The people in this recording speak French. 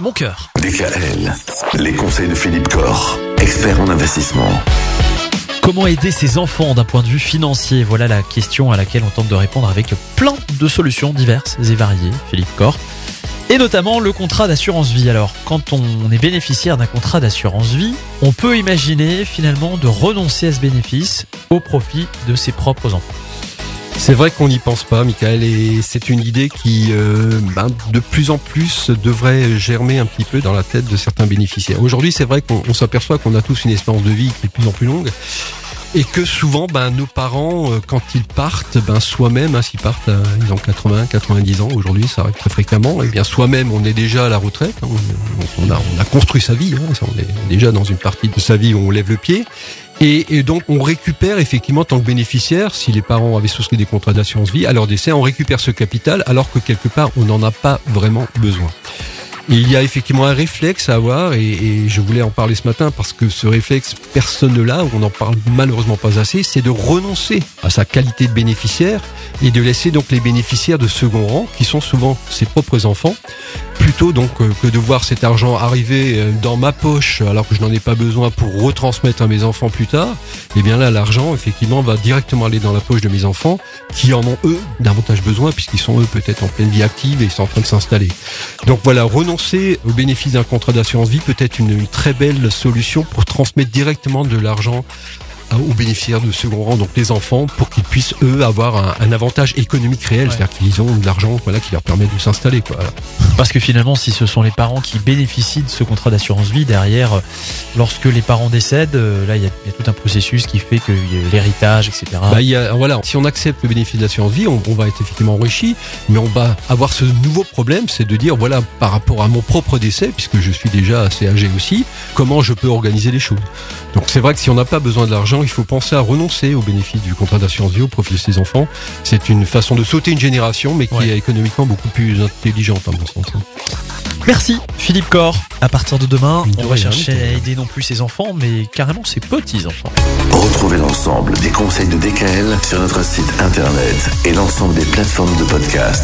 mon cœur. DKL, les conseils de Philippe Corr, expert en investissement. Comment aider ses enfants d'un point de vue financier? Voilà la question à laquelle on tente de répondre avec plein de solutions diverses et variées, Philippe Corr. Et notamment le contrat d'assurance vie. Alors, quand on est bénéficiaire d'un contrat d'assurance vie, on peut imaginer finalement de renoncer à ce bénéfice au profit de ses propres enfants. C'est vrai qu'on n'y pense pas, Michael, et c'est une idée qui, euh, ben, de plus en plus, devrait germer un petit peu dans la tête de certains bénéficiaires. Aujourd'hui, c'est vrai qu'on s'aperçoit qu'on a tous une espérance de vie qui est de plus en plus longue. Et que souvent, ben, nos parents, euh, quand ils partent, ben, soi-même, hein, s'ils partent, euh, ils ont 80, 90 ans, aujourd'hui, ça arrive très fréquemment, et bien soi-même, on est déjà à la retraite, hein, on, a, on a construit sa vie, hein, on est déjà dans une partie de sa vie où on lève le pied, et, donc on récupère effectivement en tant que bénéficiaire, si les parents avaient souscrit des contrats d'assurance vie, à leur décès, on récupère ce capital alors que quelque part on n'en a pas vraiment besoin. Il y a effectivement un réflexe à avoir, et, je voulais en parler ce matin parce que ce réflexe, personne ne l'a, on n'en parle malheureusement pas assez, c'est de renoncer à sa qualité de bénéficiaire et de laisser donc les bénéficiaires de second rang, qui sont souvent ses propres enfants, plutôt donc euh, que de voir cet argent arriver euh, dans ma poche alors que je n'en ai pas besoin pour retransmettre à mes enfants plus tard, eh bien là l'argent effectivement va directement aller dans la poche de mes enfants qui en ont eux davantage besoin puisqu'ils sont eux peut-être en pleine vie active et ils sont en train de s'installer. Donc voilà, renoncer au bénéfice d'un contrat d'assurance vie peut être une très belle solution pour transmettre directement de l'argent aux bénéficiaires de second rang, donc les enfants, pour qu'ils puissent eux avoir un, un avantage économique réel, ouais. c'est-à-dire qu'ils ont de l'argent voilà, qui leur permet de s'installer. Quoi. Parce que finalement, si ce sont les parents qui bénéficient de ce contrat d'assurance vie, derrière, lorsque les parents décèdent, euh, là, il y, y, a tout un processus qui fait que l'héritage, etc. Bah, y a, voilà, si on accepte le bénéfice de l'assurance vie, on, on, va être effectivement enrichi, mais on va avoir ce nouveau problème, c'est de dire, voilà, par rapport à mon propre décès, puisque je suis déjà assez âgé aussi, comment je peux organiser les choses. Donc c'est vrai que si on n'a pas besoin de l'argent, il faut penser à renoncer au bénéfice du contrat d'assurance vie au profit de ses enfants. C'est une façon de sauter une génération, mais qui ouais. est économiquement beaucoup plus intelligente à mon sens. Merci Philippe Corr. À partir de demain, on va chercher à aider non plus ses enfants, mais carrément ses petits-enfants. Retrouvez l'ensemble des conseils de DKL sur notre site internet et l'ensemble des plateformes de podcast.